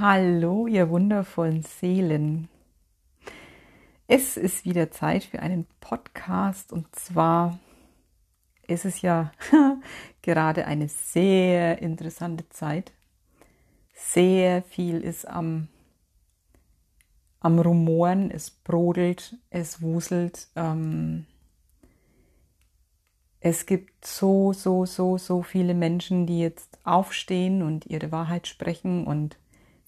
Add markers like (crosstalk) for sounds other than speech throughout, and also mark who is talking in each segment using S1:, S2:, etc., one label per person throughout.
S1: Hallo, ihr wundervollen Seelen. Es ist wieder Zeit für einen Podcast und zwar ist es ja (laughs) gerade eine sehr interessante Zeit. Sehr viel ist am, am Rumoren, es brodelt, es wuselt. Ähm, es gibt so, so, so, so viele Menschen, die jetzt aufstehen und ihre Wahrheit sprechen und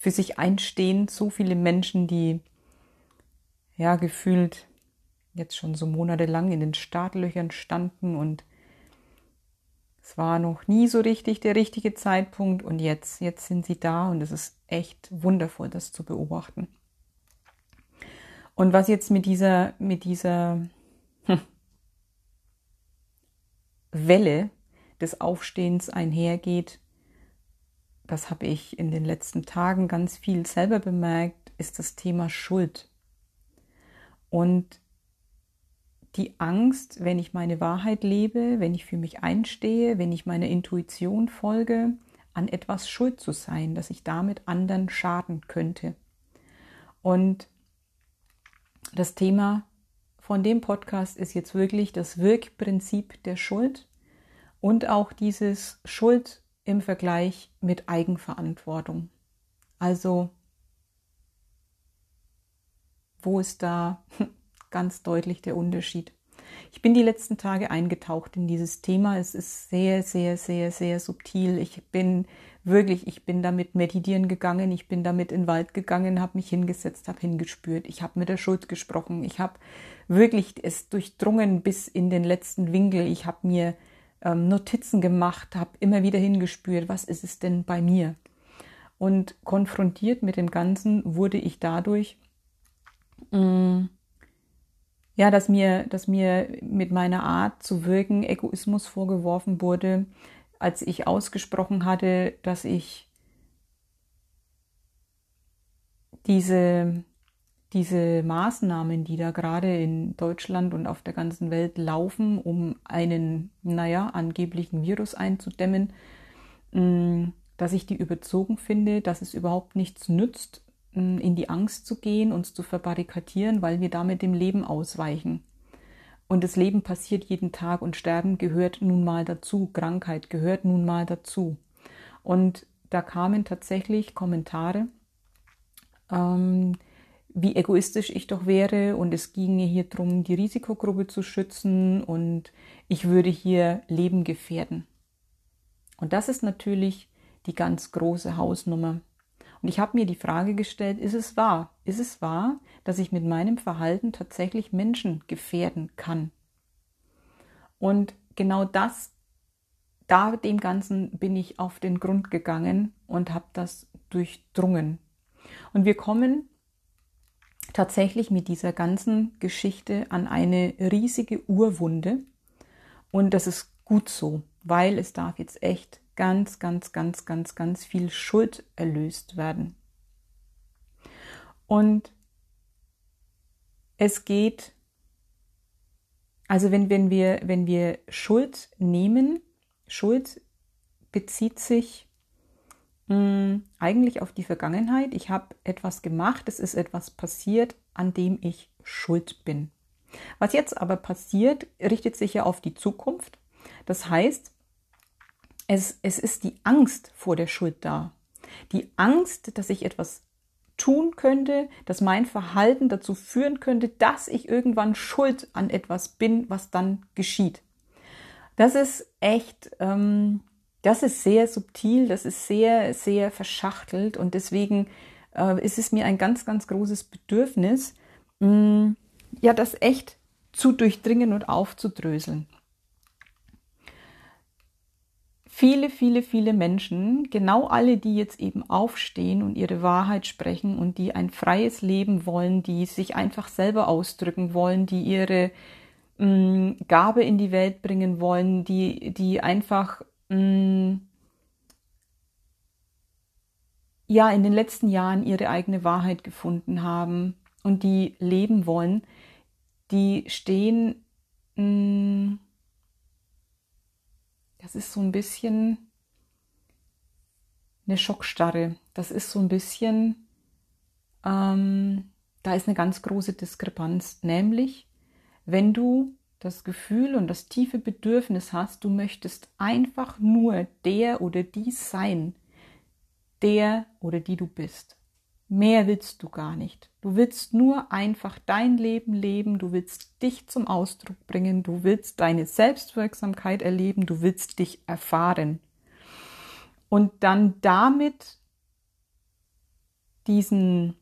S1: für sich einstehen. So viele Menschen, die ja gefühlt jetzt schon so monatelang in den Startlöchern standen und es war noch nie so richtig der richtige Zeitpunkt und jetzt, jetzt sind sie da und es ist echt wundervoll, das zu beobachten. Und was jetzt mit dieser, mit dieser hm, Welle des Aufstehens einhergeht, das habe ich in den letzten Tagen ganz viel selber bemerkt, ist das Thema Schuld. Und die Angst, wenn ich meine Wahrheit lebe, wenn ich für mich einstehe, wenn ich meiner Intuition folge, an etwas schuld zu sein, dass ich damit anderen schaden könnte. Und das Thema von dem Podcast ist jetzt wirklich das Wirkprinzip der Schuld und auch dieses Schuld im Vergleich mit Eigenverantwortung. Also, wo ist da (laughs) ganz deutlich der Unterschied? Ich bin die letzten Tage eingetaucht in dieses Thema. Es ist sehr, sehr, sehr, sehr subtil. Ich bin wirklich, ich bin damit meditieren gegangen, ich bin damit in den Wald gegangen, habe mich hingesetzt, habe hingespürt, ich habe mit der Schuld gesprochen, ich habe wirklich es durchdrungen bis in den letzten Winkel. Ich habe mir ähm, Notizen gemacht, habe immer wieder hingespürt, was ist es denn bei mir? Und konfrontiert mit dem Ganzen wurde ich dadurch, mh, mm, ja, dass mir, dass mir mit meiner Art zu wirken Egoismus vorgeworfen wurde, als ich ausgesprochen hatte, dass ich diese diese Maßnahmen, die da gerade in Deutschland und auf der ganzen Welt laufen, um einen, naja, angeblichen Virus einzudämmen, mm, dass ich die überzogen finde, dass es überhaupt nichts nützt, mm, in die Angst zu gehen, uns zu verbarrikadieren, weil wir damit dem Leben ausweichen. Und das Leben passiert jeden Tag und Sterben gehört nun mal dazu, Krankheit gehört nun mal dazu. Und da kamen tatsächlich Kommentare, ähm, wie egoistisch ich doch wäre und es ginge hier darum, die Risikogruppe zu schützen und ich würde hier Leben gefährden. Und das ist natürlich die ganz große Hausnummer. Und ich habe mir die Frage gestellt, ist es wahr? Ist es wahr, dass ich mit meinem Verhalten tatsächlich Menschen gefährden kann? Und genau das, da dem Ganzen bin ich auf den Grund gegangen und habe das durchdrungen. Und wir kommen tatsächlich mit dieser ganzen Geschichte an eine riesige Urwunde. Und das ist gut so, weil es darf jetzt echt ganz, ganz, ganz, ganz, ganz viel Schuld erlöst werden. Und es geht, also wenn, wenn, wir, wenn wir Schuld nehmen, Schuld bezieht sich hm, eigentlich auf die Vergangenheit. Ich habe etwas gemacht, es ist etwas passiert, an dem ich schuld bin. Was jetzt aber passiert, richtet sich ja auf die Zukunft. Das heißt, es, es ist die Angst vor der Schuld da. Die Angst, dass ich etwas tun könnte, dass mein Verhalten dazu führen könnte, dass ich irgendwann schuld an etwas bin, was dann geschieht. Das ist echt ähm, das ist sehr subtil, das ist sehr, sehr verschachtelt und deswegen äh, ist es mir ein ganz, ganz großes Bedürfnis, mh, mm, ja, das echt zu durchdringen und aufzudröseln. Viele, viele, viele Menschen, genau alle, die jetzt eben aufstehen und ihre Wahrheit sprechen und die ein freies Leben wollen, die sich einfach selber ausdrücken wollen, die ihre mh, mm, Gabe in die Welt bringen wollen, die, die einfach mh, mm, ja in den letzten Jahren ihre eigene Wahrheit gefunden haben und die leben wollen, die stehen, mh, mm, das ist so ein bisschen eine Schockstarre. Das ist so ein bisschen, ähm, da ist eine ganz große Diskrepanz. Nämlich, wenn du das Gefühl und das tiefe Bedürfnis hast, du möchtest einfach nur der oder die sein, der oder die du bist. Mehr willst du gar nicht. Du willst nur einfach dein Leben leben, du willst dich zum Ausdruck bringen, du willst deine Selbstwirksamkeit erleben, du willst dich erfahren. Und dann damit diesen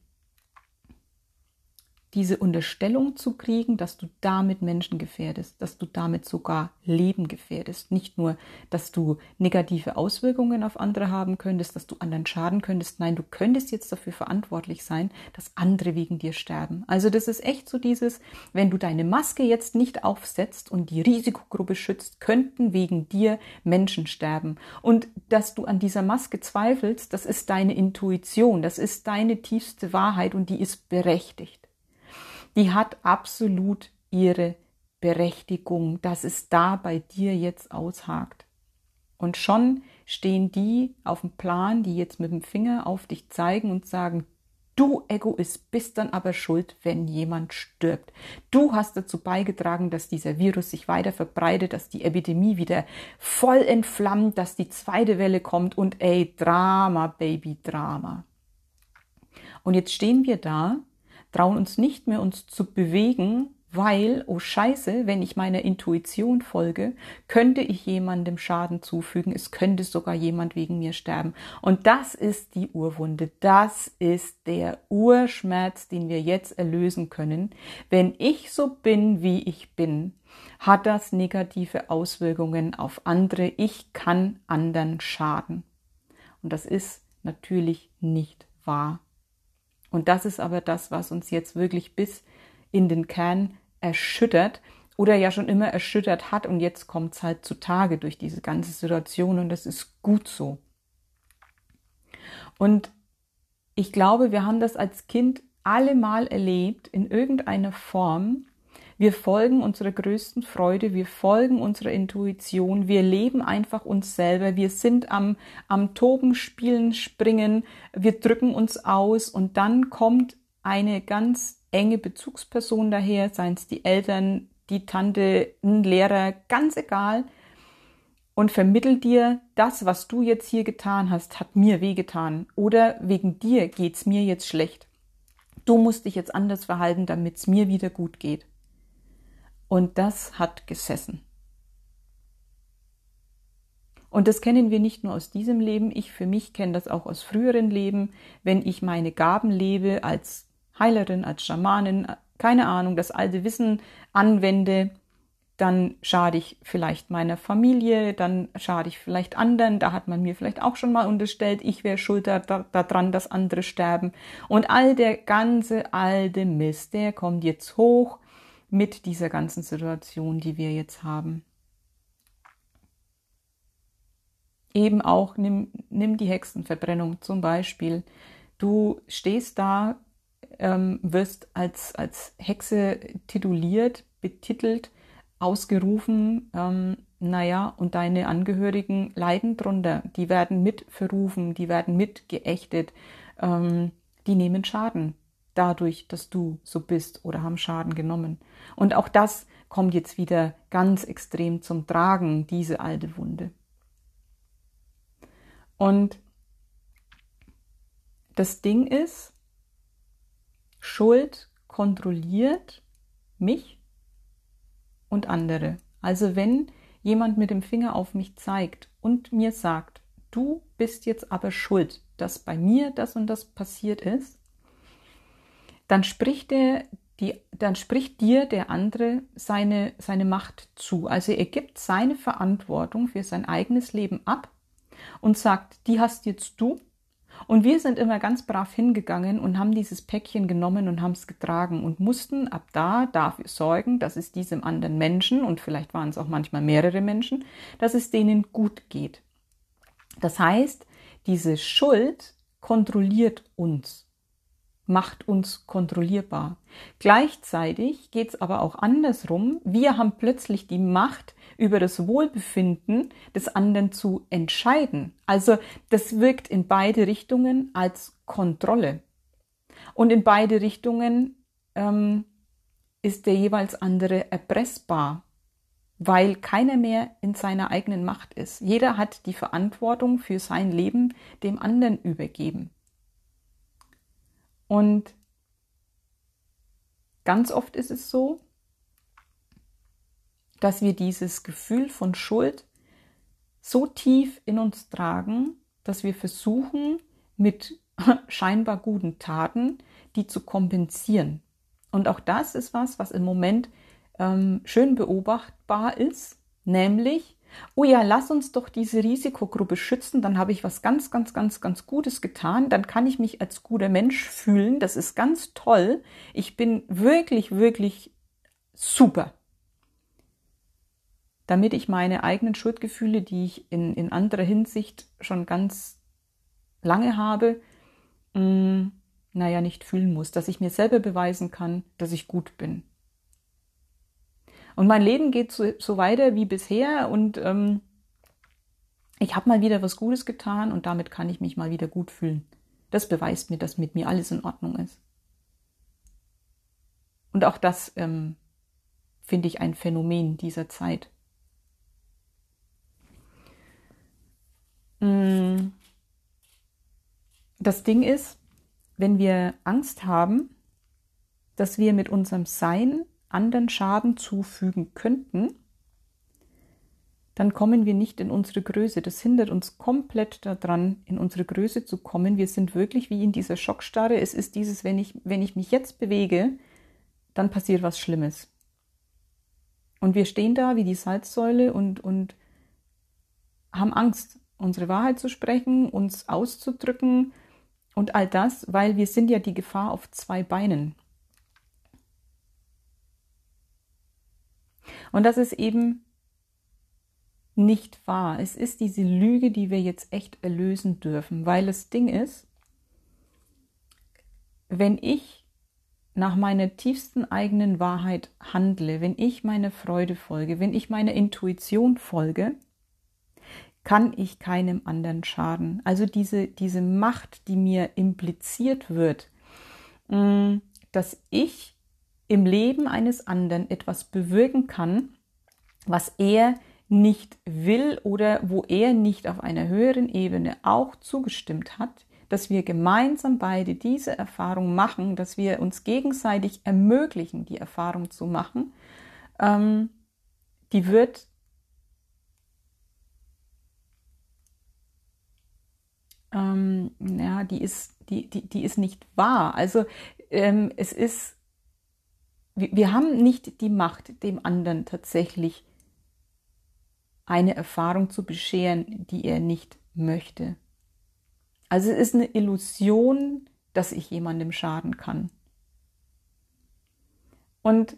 S1: diese Unterstellung zu kriegen, dass du damit Menschen gefährdest, dass du damit sogar Leben gefährdest. Nicht nur, dass du negative Auswirkungen auf andere haben könntest, dass du anderen schaden könntest. Nein, du könntest jetzt dafür verantwortlich sein, dass andere wegen dir sterben. Also das ist echt so dieses, wenn du deine Maske jetzt nicht aufsetzt und die Risikogruppe schützt, könnten wegen dir Menschen sterben. Und dass du an dieser Maske zweifelst, das ist deine Intuition, das ist deine tiefste Wahrheit und die ist berechtigt die hat absolut ihre Berechtigung, dass es da bei dir jetzt aushakt. Und schon stehen die auf dem Plan, die jetzt mit dem Finger auf dich zeigen und sagen, du Egoist bist dann aber schuld, wenn jemand stirbt. Du hast dazu beigetragen, dass dieser Virus sich weiter verbreitet, dass die Epidemie wieder voll entflammt, dass die zweite Welle kommt und ey, Drama, Baby, Drama. Und jetzt stehen wir da trauen uns nicht mehr, uns zu bewegen, weil, oh Scheiße, wenn ich meiner Intuition folge, könnte ich jemandem Schaden zufügen, es könnte sogar jemand wegen mir sterben. Und das ist die Urwunde, das ist der Urschmerz, den wir jetzt erlösen können. Wenn ich so bin, wie ich bin, hat das negative Auswirkungen auf andere. Ich kann anderen schaden. Und das ist natürlich nicht wahr. Und das ist aber das, was uns jetzt wirklich bis in den Kern erschüttert oder ja schon immer erschüttert hat und jetzt kommt es halt zutage durch diese ganze Situation und das ist gut so. Und ich glaube, wir haben das als Kind alle mal erlebt in irgendeiner Form, wir folgen unserer größten Freude, wir folgen unserer Intuition, wir leben einfach uns selber, wir sind am, am Toben, Spielen, Springen, wir drücken uns aus und dann kommt eine ganz enge Bezugsperson daher, seien es die Eltern, die Tante, ein Lehrer, ganz egal, und vermittelt dir, das, was du jetzt hier getan hast, hat mir wehgetan oder wegen dir geht's mir jetzt schlecht. Du musst dich jetzt anders verhalten, damit es mir wieder gut geht. Und das hat gesessen. Und das kennen wir nicht nur aus diesem Leben, ich für mich kenne das auch aus früheren Leben, wenn ich meine Gaben lebe als Heilerin, als Schamanin, keine Ahnung, das alte Wissen anwende, dann schade ich vielleicht meiner Familie, dann schade ich vielleicht anderen, da hat man mir vielleicht auch schon mal unterstellt, ich wäre schuld daran, da dass andere sterben. Und all der ganze alte Mist, der kommt jetzt hoch mit dieser ganzen Situation, die wir jetzt haben. Eben auch nimm, nimm die Hexenverbrennung zum Beispiel. Du stehst da, ähm, wirst als, als Hexe tituliert, betitelt, ausgerufen, ähm, naja, und deine Angehörigen leiden drunter. Die werden mit verrufen, die werden mit geächtet, ähm, die nehmen Schaden dadurch, dass du so bist oder haben Schaden genommen. Und auch das kommt jetzt wieder ganz extrem zum Tragen, diese alte Wunde. Und das Ding ist, Schuld kontrolliert mich und andere. Also wenn jemand mit dem Finger auf mich zeigt und mir sagt, du bist jetzt aber schuld, dass bei mir das und das passiert ist, dann spricht der, die, dann spricht dir der andere seine, seine Macht zu. Also er gibt seine Verantwortung für sein eigenes Leben ab und sagt, die hast jetzt du. Und wir sind immer ganz brav hingegangen und haben dieses Päckchen genommen und haben es getragen und mussten ab da dafür sorgen, dass es diesem anderen Menschen, und vielleicht waren es auch manchmal mehrere Menschen, dass es denen gut geht. Das heißt, diese Schuld kontrolliert uns. Macht uns kontrollierbar. Gleichzeitig geht es aber auch andersrum. Wir haben plötzlich die Macht, über das Wohlbefinden des anderen zu entscheiden. Also das wirkt in beide Richtungen als Kontrolle. Und in beide Richtungen ähm, ist der jeweils andere erpressbar, weil keiner mehr in seiner eigenen Macht ist. Jeder hat die Verantwortung für sein Leben dem anderen übergeben. Und ganz oft ist es so, dass wir dieses Gefühl von Schuld so tief in uns tragen, dass wir versuchen, mit (laughs) scheinbar guten Taten die zu kompensieren. Und auch das ist was, was im Moment ähm, schön beobachtbar ist, nämlich, oh ja, lass uns doch diese Risikogruppe schützen, dann habe ich was ganz, ganz, ganz, ganz Gutes getan, dann kann ich mich als guter Mensch fühlen, das ist ganz toll, ich bin wirklich, wirklich super. Damit ich meine eigenen Schuldgefühle, die ich in, in anderer Hinsicht schon ganz lange habe, mh, mm, naja, nicht fühlen muss, dass ich mir selber beweisen kann, dass ich gut bin. Und mein Leben geht so, so weiter wie bisher und ähm, ich habe mal wieder was Gutes getan und damit kann ich mich mal wieder gut fühlen. Das beweist mir, dass mit mir alles in Ordnung ist. Und auch das ähm, finde ich ein Phänomen dieser Zeit. Mm. Das Ding ist, wenn wir Angst haben, dass wir mit unserem Sein anderen Schaden zufügen könnten, dann kommen wir nicht in unsere Größe. Das hindert uns komplett daran, in unsere Größe zu kommen. Wir sind wirklich wie in dieser Schockstarre. Es ist dieses, wenn ich, wenn ich mich jetzt bewege, dann passiert was Schlimmes. Und wir stehen da wie die Salzsäule und, und haben Angst, unsere Wahrheit zu sprechen, uns auszudrücken und all das, weil wir sind ja die Gefahr auf zwei Beinen. Und das ist eben nicht wahr. Es ist diese Lüge, die wir jetzt echt erlösen dürfen, weil das Ding ist, wenn ich nach meiner tiefsten eigenen Wahrheit handle, wenn ich meiner Freude folge, wenn ich meiner Intuition folge, kann ich keinem anderen schaden. Also diese, diese Macht, die mir impliziert wird, mm, dass ich im Leben eines anderen etwas bewirken kann, was er nicht will oder wo er nicht auf einer höheren Ebene auch zugestimmt hat, dass wir gemeinsam beide diese Erfahrung machen, dass wir uns gegenseitig ermöglichen, die Erfahrung zu machen, ähm, die wird ähm, ja, die ist, die, die, die ist nicht wahr. Also ähm, es ist wir haben nicht die Macht, dem anderen tatsächlich eine Erfahrung zu bescheren, die er nicht möchte. Also es ist eine Illusion, dass ich jemandem schaden kann. Und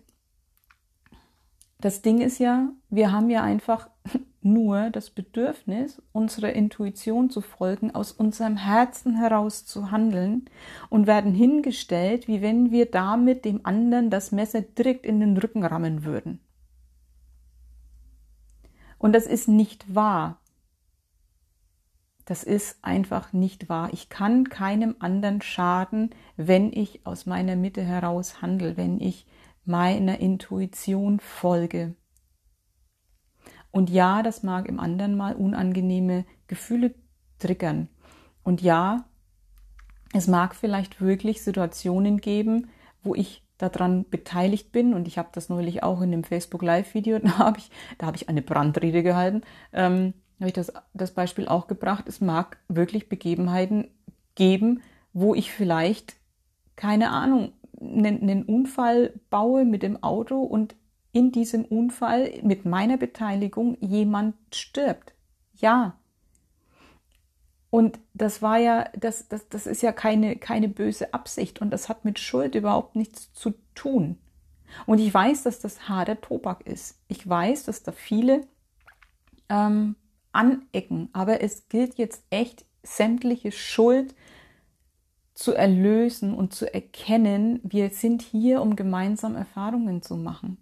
S1: das Ding ist ja, wir haben ja einfach nur das Bedürfnis, unserer Intuition zu folgen, aus unserem Herzen heraus zu handeln und werden hingestellt, wie wenn wir damit dem anderen das Messer direkt in den Rücken rammen würden. Und das ist nicht wahr. Das ist einfach nicht wahr. Ich kann keinem anderen schaden, wenn ich aus meiner Mitte heraus handle, wenn ich meiner Intuition folge. Und ja, das mag im anderen mal unangenehme Gefühle triggern. Und ja, es mag vielleicht wirklich Situationen geben, wo ich daran beteiligt bin und ich habe das neulich auch in dem Facebook Live Video, (laughs) da habe ich, da habe ich eine Brandrede gehalten, ähm, habe ich das, das Beispiel auch gebracht. Es mag wirklich Begebenheiten geben, wo ich vielleicht keine Ahnung einen, einen Unfall baue mit dem Auto und in diesem Unfall mit meiner Beteiligung jemand stirbt. Ja. Und das war ja, das, das, das ist ja keine, keine böse Absicht und das hat mit Schuld überhaupt nichts zu tun. Und ich weiß, dass das harter Tobak ist. Ich weiß, dass da viele ähm, anecken, aber es gilt jetzt echt sämtliche Schuld zu erlösen und zu erkennen, wir sind hier, um gemeinsam Erfahrungen zu machen.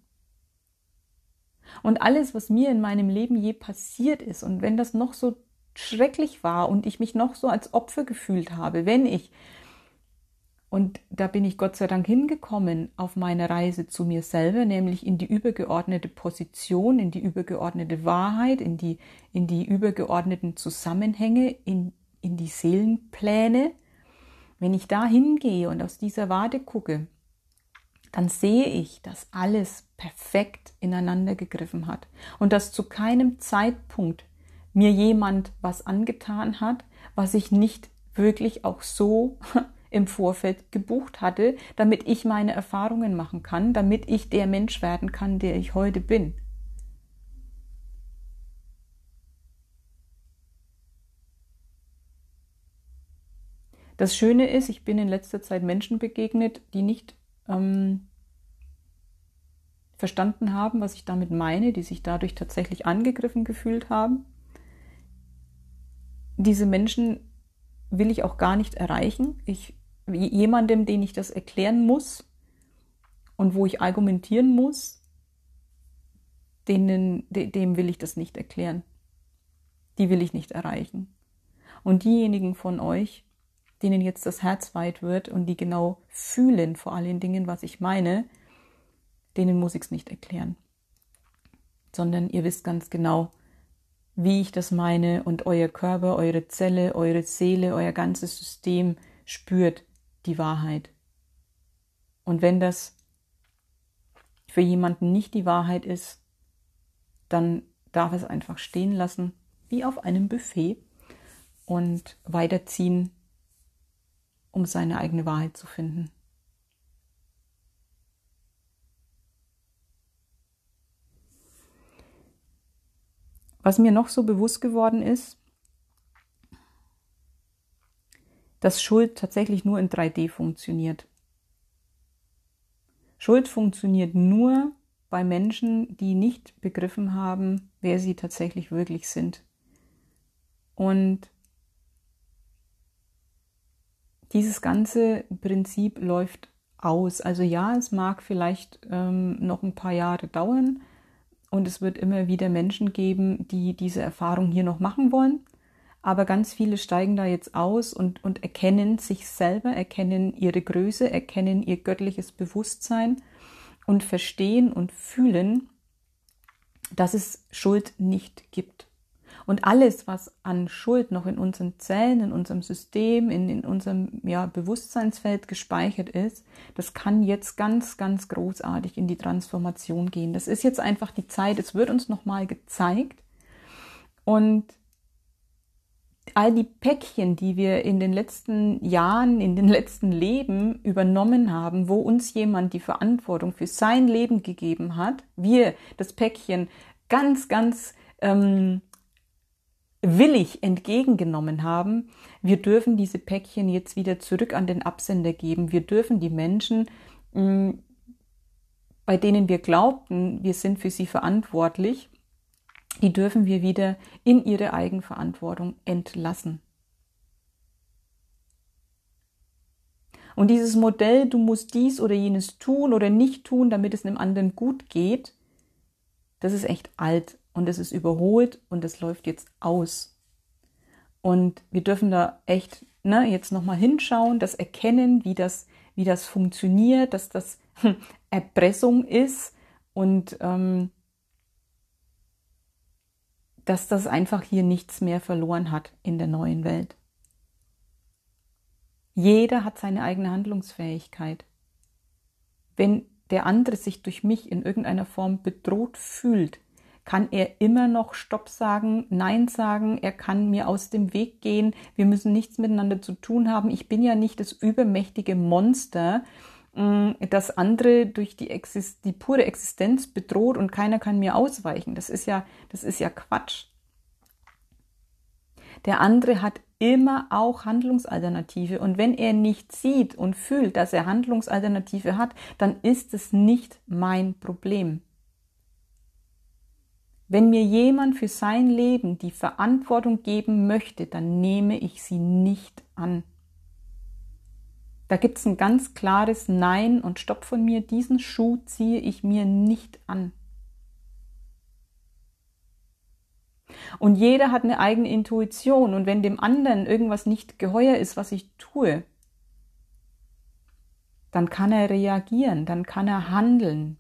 S1: Und alles, was mir in meinem Leben je passiert ist, und wenn das noch so schrecklich war und ich mich noch so als Opfer gefühlt habe, wenn ich, und da bin ich Gott sei Dank hingekommen auf meine Reise zu mir selber, nämlich in die übergeordnete Position, in die übergeordnete Wahrheit, in die, in die übergeordneten Zusammenhänge, in, in die Seelenpläne. Wenn ich da hingehe und aus dieser Warte gucke, dann sehe ich, dass alles perfekt ineinander gegriffen hat und dass zu keinem Zeitpunkt mir jemand was angetan hat, was ich nicht wirklich auch so (laughs) im Vorfeld gebucht hatte, damit ich meine Erfahrungen machen kann, damit ich der Mensch werden kann, der ich heute bin. Das Schöne ist, ich bin in letzter Zeit Menschen begegnet, die nicht ähm, verstanden haben, was ich damit meine, die sich dadurch tatsächlich angegriffen gefühlt haben. Diese Menschen will ich auch gar nicht erreichen. Ich, jemandem, den ich das erklären muss und wo ich argumentieren muss, denen, dem will ich das nicht erklären. Die will ich nicht erreichen. Und diejenigen von euch, denen jetzt das Herz weit wird und die genau fühlen vor allen Dingen, was ich meine, denen muss ich es nicht erklären, sondern ihr wisst ganz genau, wie ich das meine und euer Körper, eure Zelle, eure Seele, euer ganzes System spürt die Wahrheit. Und wenn das für jemanden nicht die Wahrheit ist, dann darf es einfach stehen lassen, wie auf einem Buffet und weiterziehen, um seine eigene Wahrheit zu finden. Was mir noch so bewusst geworden ist, dass Schuld tatsächlich nur in 3D funktioniert. Schuld funktioniert nur bei Menschen, die nicht begriffen haben, wer sie tatsächlich wirklich sind. Und dieses ganze Prinzip läuft aus. Also ja, es mag vielleicht ähm, noch ein paar Jahre dauern, und es wird immer wieder Menschen geben, die diese Erfahrung hier noch machen wollen. Aber ganz viele steigen da jetzt aus und, und erkennen sich selber, erkennen ihre Größe, erkennen ihr göttliches Bewusstsein und verstehen und fühlen, dass es Schuld nicht gibt. Und alles, was an Schuld noch in unseren Zellen, in unserem System, in, in unserem ja, Bewusstseinsfeld gespeichert ist, das kann jetzt ganz, ganz großartig in die Transformation gehen. Das ist jetzt einfach die Zeit, es wird uns nochmal gezeigt. Und all die Päckchen, die wir in den letzten Jahren, in den letzten Leben übernommen haben, wo uns jemand die Verantwortung für sein Leben gegeben hat, wir das Päckchen ganz, ganz ähm, willig entgegengenommen haben, wir dürfen diese Päckchen jetzt wieder zurück an den Absender geben. Wir dürfen die Menschen, mm, bei denen wir glaubten, wir sind für sie verantwortlich, die dürfen wir wieder in ihre Eigenverantwortung entlassen. Und dieses Modell, du musst dies oder jenes tun oder nicht tun, damit es einem anderen gut geht, das ist echt alt und es ist überholt und es läuft jetzt aus. Und wir dürfen da echt ne, jetzt nochmal hinschauen, das erkennen, wie das, wie das funktioniert, dass das (laughs) Erpressung ist und ähm, dass das einfach hier nichts mehr verloren hat in der neuen Welt. Jeder hat seine eigene Handlungsfähigkeit. Wenn der andere sich durch mich in irgendeiner Form bedroht fühlt, kann er immer noch Stopp sagen, Nein sagen, er kann mir aus dem Weg gehen, wir müssen nichts miteinander zu tun haben. Ich bin ja nicht das übermächtige Monster, mm, das andere durch die, Exist die pure Existenz bedroht und keiner kann mir ausweichen. Das ist ja, das ist ja Quatsch. Der andere hat immer auch Handlungsalternative. Und wenn er nicht sieht und fühlt, dass er Handlungsalternative hat, dann ist es nicht mein Problem. Wenn mir jemand für sein Leben die Verantwortung geben möchte, dann nehme ich sie nicht an. Da gibt es ein ganz klares Nein und Stopp von mir. Diesen Schuh ziehe ich mir nicht an. Und jeder hat eine eigene Intuition. Und wenn dem anderen irgendwas nicht geheuer ist, was ich tue, dann kann er reagieren, dann kann er handeln.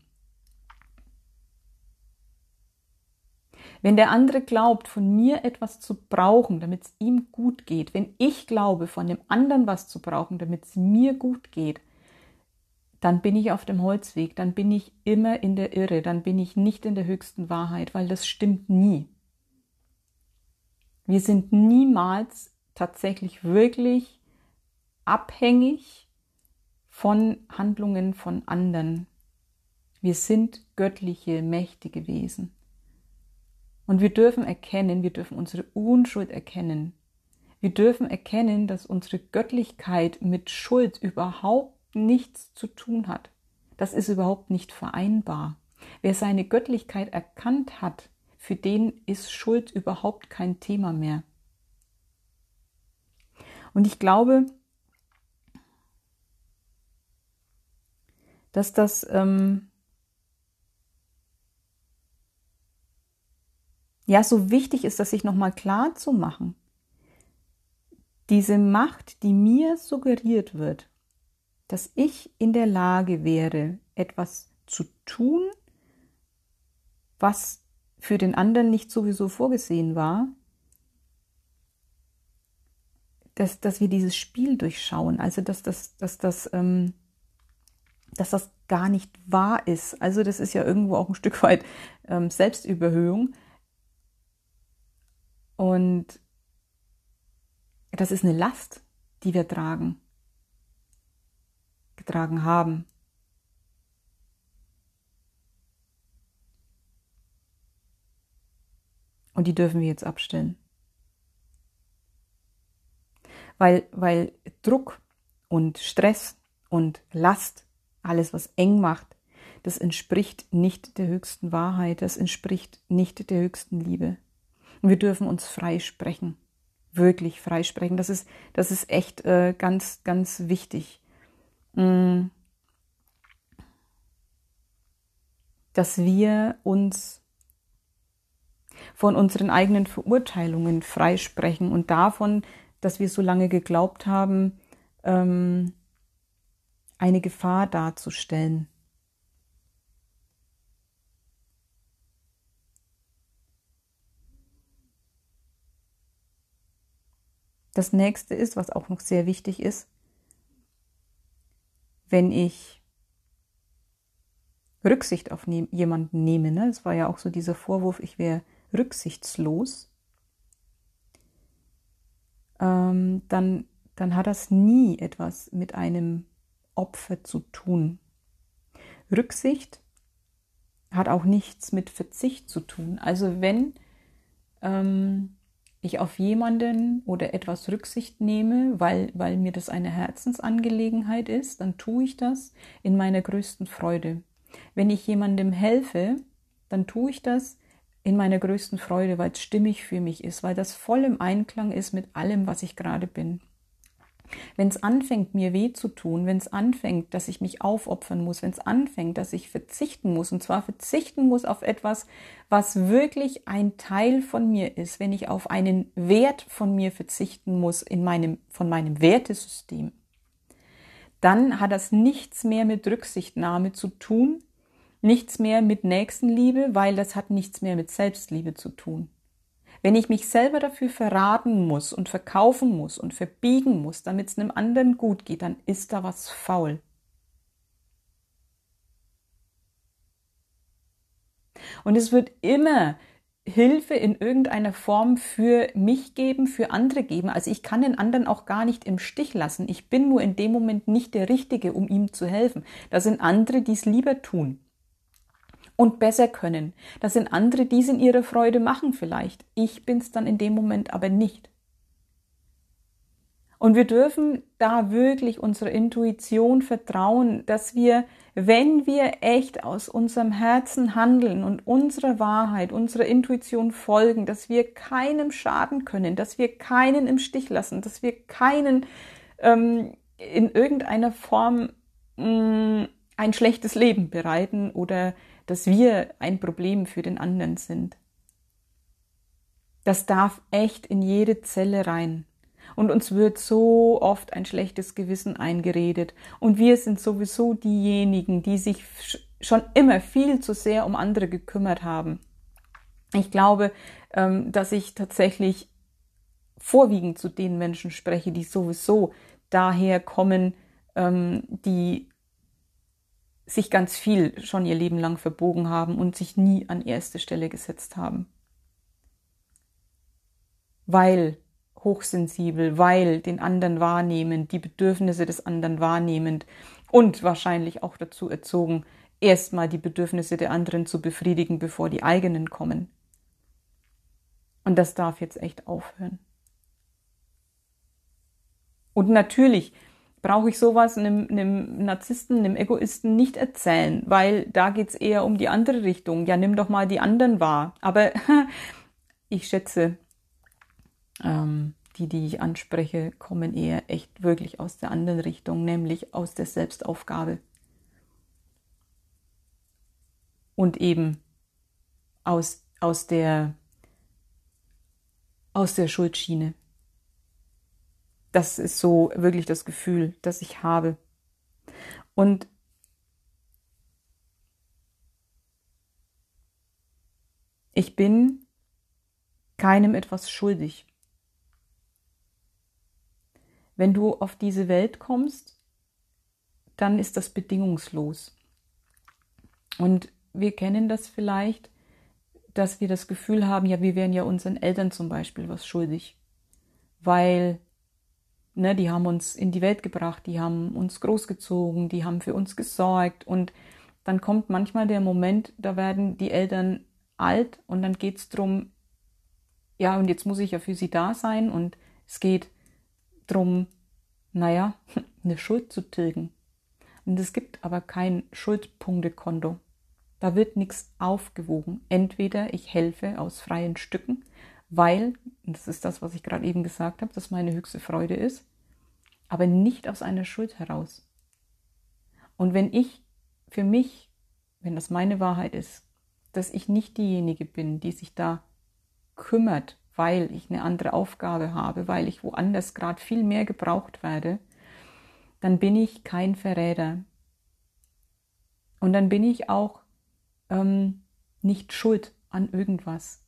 S1: Wenn der andere glaubt, von mir etwas zu brauchen, damit es ihm gut geht, wenn ich glaube, von dem anderen was zu brauchen, damit es mir gut geht, dann bin ich auf dem Holzweg, dann bin ich immer in der Irre, dann bin ich nicht in der höchsten Wahrheit, weil das stimmt nie. Wir sind niemals tatsächlich wirklich abhängig von Handlungen von anderen. Wir sind göttliche, mächtige Wesen. Und wir dürfen erkennen, wir dürfen unsere Unschuld erkennen. Wir dürfen erkennen, dass unsere Göttlichkeit mit Schuld überhaupt nichts zu tun hat. Das ist überhaupt nicht vereinbar. Wer seine Göttlichkeit erkannt hat, für den ist Schuld überhaupt kein Thema mehr. Und ich glaube, dass das ähm, ja so wichtig ist, das sich nochmal klar zu machen. Diese Macht, die mir suggeriert wird, dass ich in der Lage wäre, etwas zu tun, was für den anderen nicht sowieso vorgesehen war, dass, dass wir dieses Spiel durchschauen, also dass, dass, dass, dass, ähm, dass das gar nicht wahr ist. Also das ist ja irgendwo auch ein Stück weit ähm, Selbstüberhöhung, und das ist eine Last, die wir tragen, getragen haben. Und die dürfen wir jetzt abstellen. Weil, weil Druck und Stress und Last, alles was eng macht, das entspricht nicht der höchsten Wahrheit, das entspricht nicht der höchsten Liebe. Und wir dürfen uns frei sprechen. Wirklich frei sprechen. Das ist, das ist echt äh, ganz, ganz wichtig. Mm. Dass wir uns von unseren eigenen Verurteilungen freisprechen und davon, dass wir so lange geglaubt haben, ähm, eine Gefahr darzustellen. Das nächste ist, was auch noch sehr wichtig ist, wenn ich Rücksicht auf ne jemanden nehme, ne? das war ja auch so dieser Vorwurf, ich wäre rücksichtslos, ähm, dann, dann hat das nie etwas mit einem Opfer zu tun. Rücksicht hat auch nichts mit Verzicht zu tun. Also wenn ähm, ich auf jemanden oder etwas Rücksicht nehme, weil, weil mir das eine Herzensangelegenheit ist, dann tue ich das in meiner größten Freude. Wenn ich jemandem helfe, dann tue ich das in meiner größten Freude, weil es stimmig für mich ist, weil das voll im Einklang ist mit allem, was ich gerade bin. Wenn es anfängt, mir weh zu tun, wenn es anfängt, dass ich mich aufopfern muss, wenn es anfängt, dass ich verzichten muss, und zwar verzichten muss auf etwas, was wirklich ein Teil von mir ist, wenn ich auf einen Wert von mir verzichten muss in meinem, von meinem Wertesystem, dann hat das nichts mehr mit Rücksichtnahme zu tun, nichts mehr mit Nächstenliebe, weil das hat nichts mehr mit Selbstliebe zu tun. Wenn ich mich selber dafür verraten muss und verkaufen muss und verbiegen muss, damit es einem anderen gut geht, dann ist da was faul. Und es wird immer Hilfe in irgendeiner Form für mich geben, für andere geben. Also ich kann den anderen auch gar nicht im Stich lassen. Ich bin nur in dem Moment nicht der Richtige, um ihm zu helfen. Da sind andere, die es lieber tun und besser können. Das sind andere, die es in ihrer Freude machen vielleicht. Ich bin's dann in dem Moment aber nicht. Und wir dürfen da wirklich unserer Intuition vertrauen, dass wir, wenn wir echt aus unserem Herzen handeln und unserer Wahrheit, unserer Intuition folgen, dass wir keinem schaden können, dass wir keinen im Stich lassen, dass wir keinen ähm, in irgendeiner Form mh, mm, ein schlechtes Leben bereiten oder dass wir ein Problem für den anderen sind. Das darf echt in jede Zelle rein. Und uns wird so oft ein schlechtes Gewissen eingeredet. Und wir sind sowieso diejenigen, die sich schon immer viel zu sehr um andere gekümmert haben. Ich glaube, ähm, dass ich tatsächlich vorwiegend zu den Menschen spreche, die sowieso daher kommen, ähm, die sich ganz viel schon ihr Leben lang verbogen haben und sich nie an erste Stelle gesetzt haben. Weil hochsensibel, weil den anderen wahrnehmend, die Bedürfnisse des anderen wahrnehmend und wahrscheinlich auch dazu erzogen, erstmal die Bedürfnisse der anderen zu befriedigen, bevor die eigenen kommen. Und das darf jetzt echt aufhören. Und natürlich brauche ich sowas einem, einem Narzissten, einem Egoisten nicht erzählen, weil da geht's eher um die andere Richtung. Ja, nimm doch mal die anderen wahr. Aber (laughs) ich schätze, ähm, die, die ich anspreche, kommen eher echt wirklich aus der anderen Richtung, nämlich aus der Selbstaufgabe. Und eben aus, aus der, aus der Schuldschiene. Das ist so wirklich das Gefühl, das ich habe. Und ich bin keinem etwas schuldig. Wenn du auf diese Welt kommst, dann ist das bedingungslos. Und wir kennen das vielleicht, dass wir das Gefühl haben, ja, wir wären ja unseren Eltern zum Beispiel was schuldig, weil Ne, die haben uns in die Welt gebracht, die haben uns großgezogen, die haben für uns gesorgt und dann kommt manchmal der Moment, da werden die Eltern alt und dann geht es darum, ja, und jetzt muss ich ja für sie da sein und es geht darum, naja, (laughs) eine Schuld zu tilgen. Und es gibt aber kein Schuldpunktekonto. Da wird nichts aufgewogen. Entweder ich helfe aus freien Stücken, weil, das ist das, was ich gerade eben gesagt habe, dass meine höchste Freude ist, aber nicht aus einer Schuld heraus. Und wenn ich für mich, wenn das meine Wahrheit ist, dass ich nicht diejenige bin, die sich da kümmert, weil ich eine andere Aufgabe habe, weil ich woanders gerade viel mehr gebraucht werde, dann bin ich kein Verräter. Und dann bin ich auch ähm, nicht schuld an irgendwas.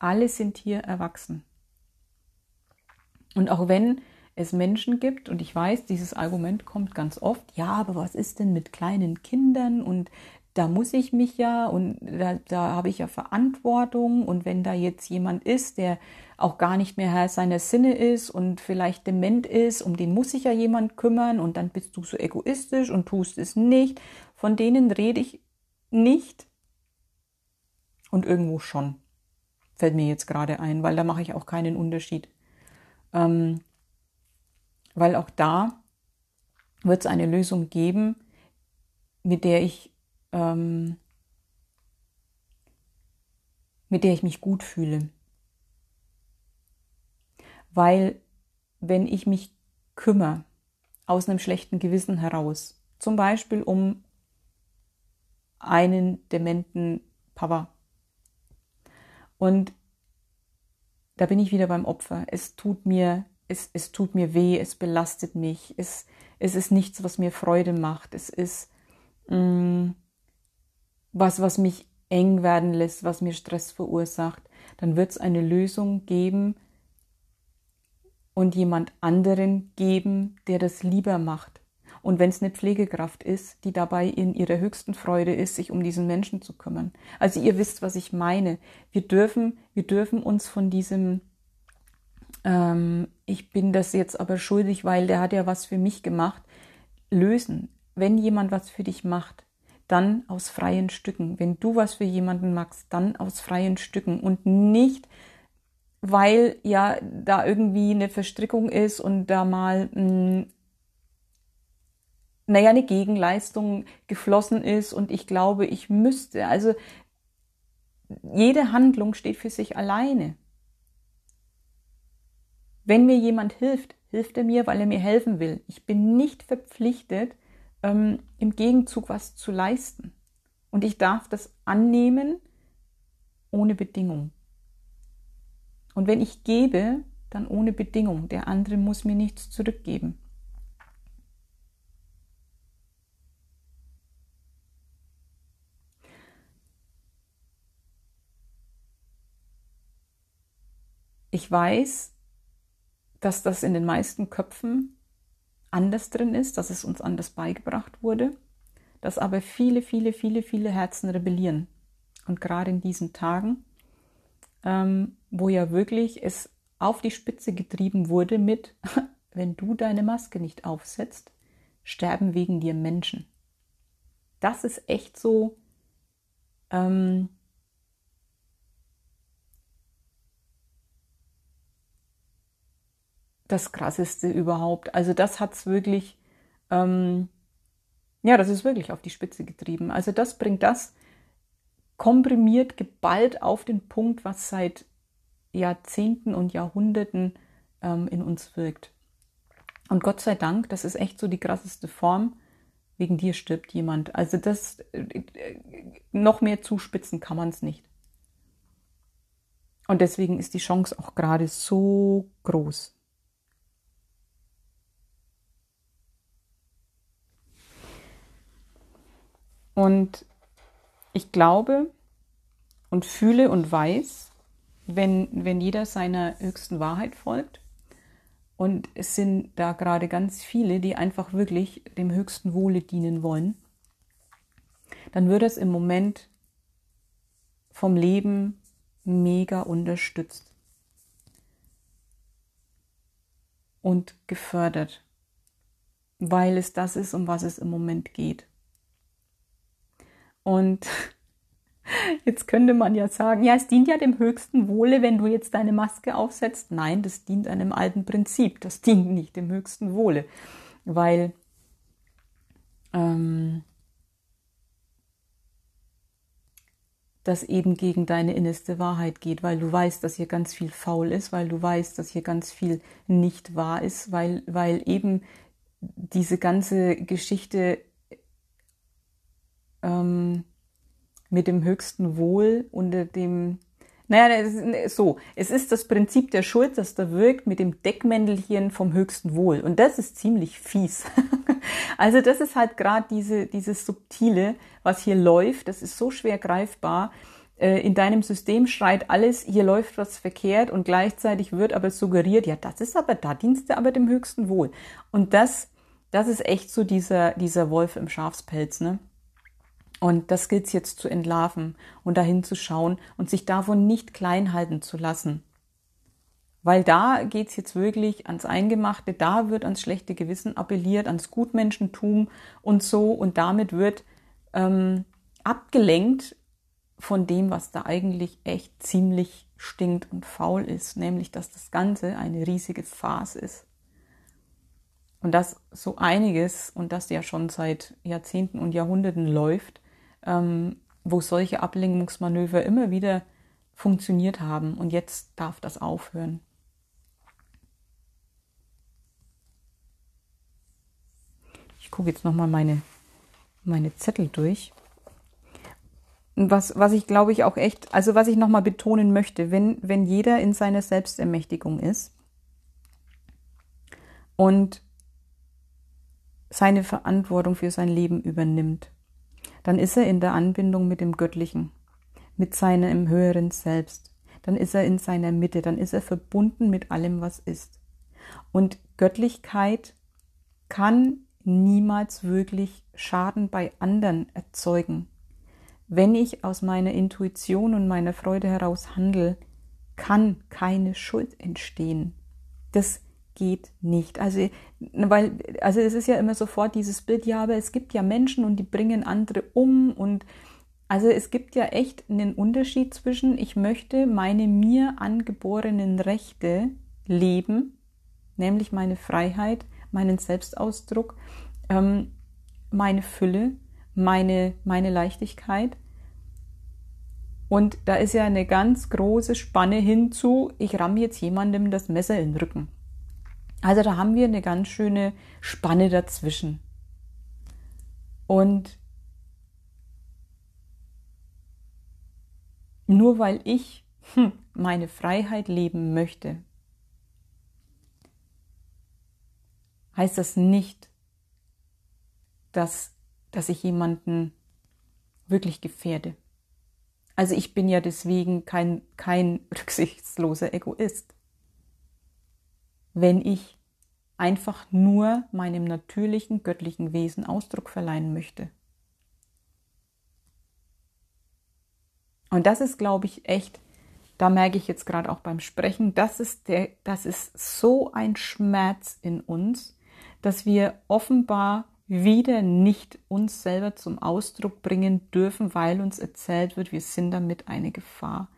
S1: Alle sind hier erwachsen. Und auch wenn es Menschen gibt, und ich weiß, dieses Argument kommt ganz oft, ja, aber was ist denn mit kleinen Kindern und da muss ich mich ja und da, da habe ich ja Verantwortung und wenn da jetzt jemand ist, der auch gar nicht mehr Herr seiner Sinne ist und vielleicht dement ist, um den muss sich ja jemand kümmern und dann bist du so egoistisch und tust es nicht. Von denen rede ich nicht und irgendwo schon. Fällt mir jetzt gerade ein, weil da mache ich auch keinen Unterschied. Ähm, weil auch da wird es eine Lösung geben, mit der ich ähm, mit der ich mich gut fühle. Weil wenn ich mich kümmere aus einem schlechten Gewissen heraus, zum Beispiel um einen dementen Papa, und da bin ich wieder beim Opfer. Es tut mir, es, es tut mir weh, es belastet mich, es, es ist nichts, was mir Freude macht. Es ist mh, mm, was, was mich eng werden lässt, was mir Stress verursacht. Dann wird es eine Lösung geben und jemand anderen geben, der das lieber macht. Und wenn es eine Pflegekraft ist, die dabei in ihrer höchsten Freude ist, sich um diesen Menschen zu kümmern. Also ihr wisst, was ich meine. Wir dürfen, wir dürfen uns von diesem, ähm, ich bin das jetzt aber schuldig, weil der hat ja was für mich gemacht, lösen. Wenn jemand was für dich macht, dann aus freien Stücken. Wenn du was für jemanden magst, dann aus freien Stücken und nicht, weil ja da irgendwie eine Verstrickung ist und da mal mh, hm, naja, eine Gegenleistung geflossen ist und ich glaube, ich müsste. Also jede Handlung steht für sich alleine. Wenn mir jemand hilft, hilft er mir, weil er mir helfen will. Ich bin nicht verpflichtet, ähm, im Gegenzug was zu leisten. Und ich darf das annehmen ohne Bedingung. Und wenn ich gebe, dann ohne Bedingung. Der andere muss mir nichts zurückgeben. Ich weiß, dass das in den meisten Köpfen anders drin ist, dass es uns anders beigebracht wurde, dass aber viele, viele, viele, viele Herzen rebellieren. Und gerade in diesen Tagen, ähm, wo ja wirklich es auf die Spitze getrieben wurde mit, (laughs) wenn du deine Maske nicht aufsetzt, sterben wegen dir Menschen. Das ist echt so ähm, das Krasseste überhaupt. Also das hat es wirklich, ähm, ja, das ist wirklich auf die Spitze getrieben. Also das bringt das komprimiert, geballt auf den Punkt, was seit Jahrzehnten und Jahrhunderten ähm, in uns wirkt. Und Gott sei Dank, das ist echt so die krasseste Form, wegen dir stirbt jemand. Also das, äh, noch mehr zuspitzen kann man es nicht. Und deswegen ist die Chance auch gerade so groß. Und ich glaube und fühle und weiß, wenn, wenn jeder seiner höchsten Wahrheit folgt, und es sind da gerade ganz viele, die einfach wirklich dem höchsten Wohle dienen wollen, dann wird es im Moment vom Leben mega unterstützt und gefördert, weil es das ist, um was es im Moment geht. Und (laughs) jetzt könnte man ja sagen, ja, es dient ja dem höchsten Wohle, wenn du jetzt deine Maske aufsetzt. Nein, das dient einem alten Prinzip. Das dient nicht dem höchsten Wohle, weil ähm, das eben gegen deine innerste Wahrheit geht, weil du weißt, dass hier ganz viel faul ist, weil du weißt, dass hier ganz viel nicht wahr ist, weil, weil eben diese ganze Geschichte ähm, mit dem höchsten Wohl unter dem, naja, so, es ist das Prinzip der Schuld, das da wirkt mit dem Deckmäntelchen vom höchsten Wohl. Und das ist ziemlich fies. (laughs) also das ist halt gerade diese, dieses Subtile, was hier läuft, das ist so schwer greifbar. Äh, in deinem System schreit alles, hier läuft was verkehrt und gleichzeitig wird aber suggeriert, ja, das ist aber, da dienst du aber dem höchsten Wohl. Und das, das ist echt so dieser, dieser Wolf im Schafspelz, ne? Und das gilt es jetzt zu entlarven und dahin zu schauen und sich davon nicht klein halten zu lassen. Weil da geht's jetzt wirklich ans Eingemachte, da wird ans schlechte Gewissen appelliert, ans Gutmenschentum und so. Und damit wird ähm, abgelenkt von dem, was da eigentlich echt ziemlich stinkt und faul ist, nämlich dass das Ganze eine riesige Farce ist. Und dass so einiges, und das ja schon seit Jahrzehnten und Jahrhunderten läuft, ähm, wo solche Ablenkungsmanöver immer wieder funktioniert haben. Und jetzt darf das aufhören. Ich gucke jetzt nochmal meine, meine Zettel durch. Was, was ich glaube ich auch echt, also was ich nochmal betonen möchte, wenn, wenn jeder in seiner Selbstermächtigung ist und seine Verantwortung für sein Leben übernimmt, dann ist er in der Anbindung mit dem Göttlichen, mit seinem höheren Selbst. Dann ist er in seiner Mitte, dann ist er verbunden mit allem, was ist. Und Göttlichkeit kann niemals wirklich Schaden bei anderen erzeugen. Wenn ich aus meiner Intuition und meiner Freude heraus handle, kann keine Schuld entstehen. Das geht nicht. Also, weil, also es ist ja immer sofort dieses Bild, ja, aber es gibt ja Menschen und die bringen andere um und also es gibt ja echt einen Unterschied zwischen, ich möchte meine mir angeborenen Rechte leben, nämlich meine Freiheit, meinen Selbstausdruck, ähm, meine Fülle, meine, meine Leichtigkeit. Und da ist ja eine ganz große Spanne hinzu, ich ramme jetzt jemandem das Messer in den Rücken. Also da haben wir eine ganz schöne Spanne dazwischen. Und nur weil ich hm, meine Freiheit leben möchte, heißt das nicht, dass, dass ich jemanden wirklich gefährde. Also ich bin ja deswegen kein, kein (laughs) rücksichtsloser Egoist. Wenn ich einfach nur meinem natürlichen göttlichen Wesen Ausdruck verleihen möchte. Und das ist, glaube ich, echt, da merke ich jetzt gerade auch beim Sprechen, das ist der, das ist so ein Schmerz in uns, dass wir offenbar wieder nicht uns selber zum Ausdruck bringen dürfen, weil uns erzählt wird, wir sind damit eine Gefahr.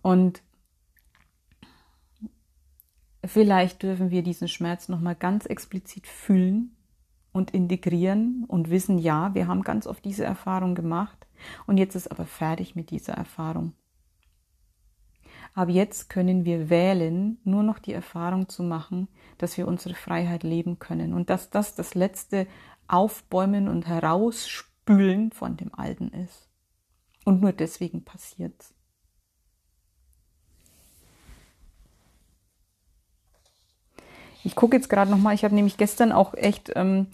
S1: Und vielleicht dürfen wir diesen Schmerz nochmal ganz explizit fühlen und integrieren und wissen, ja, wir haben ganz oft diese Erfahrung gemacht und jetzt ist aber fertig mit dieser Erfahrung. Aber jetzt können wir wählen, nur noch die Erfahrung zu machen, dass wir unsere Freiheit leben können und dass das das letzte Aufbäumen und Herausspülen von dem Alten ist. Und nur deswegen passiert's. Ich gucke jetzt gerade noch mal. Ich habe nämlich gestern auch echt, ähm,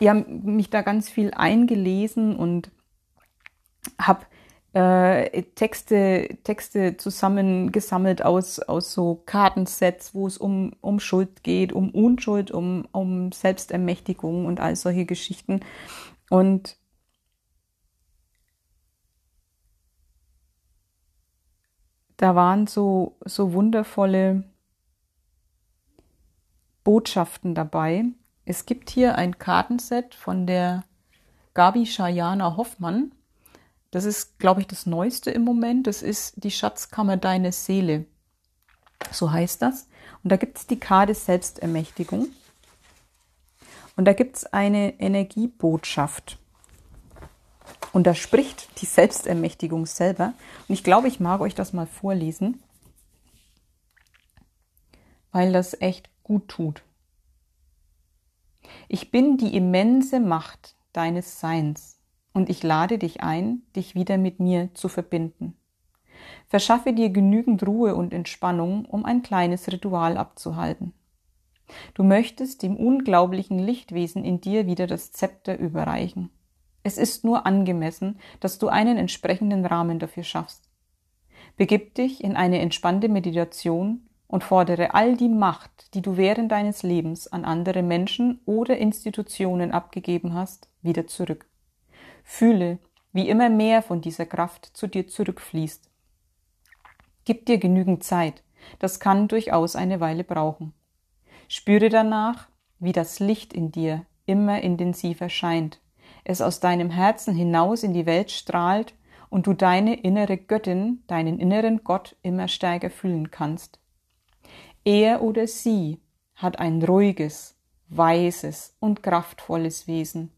S1: ja, mich da ganz viel eingelesen und habe äh, Texte, Texte zusammengesammelt aus, aus so Kartensets, wo es um, um Schuld geht, um Unschuld, um, um Selbstermächtigung und all solche Geschichten. Und da waren so, so wundervolle Botschaften dabei. Es gibt hier ein Kartenset von der Gabi Shayana Hoffmann das ist, glaube ich, das Neueste im Moment. Das ist die Schatzkammer Deine Seele. So heißt das. Und da gibt es die Karte Selbstermächtigung. Und da gibt es eine Energiebotschaft. Und da spricht die Selbstermächtigung selber. Und ich glaube, ich mag euch das mal vorlesen, weil das echt gut tut. Ich bin die immense Macht deines Seins und ich lade dich ein, dich wieder mit mir zu verbinden. Verschaffe dir genügend Ruhe und Entspannung, um ein kleines Ritual abzuhalten. Du möchtest dem unglaublichen Lichtwesen in dir wieder das Zepter überreichen. Es ist nur angemessen, dass du einen entsprechenden Rahmen dafür schaffst. Begib dich in eine entspannte Meditation und fordere all die Macht, die du während deines Lebens an andere Menschen oder Institutionen abgegeben hast, wieder zurück. Fühle, wie immer mehr von dieser Kraft zu dir zurückfließt. Gib dir genügend Zeit, das kann durchaus eine Weile brauchen. Spüre danach, wie das Licht in dir immer intensiver scheint, es aus deinem Herzen hinaus in die Welt strahlt und du deine innere Göttin, deinen inneren Gott immer stärker fühlen kannst. Er oder sie hat ein ruhiges, weises und kraftvolles Wesen,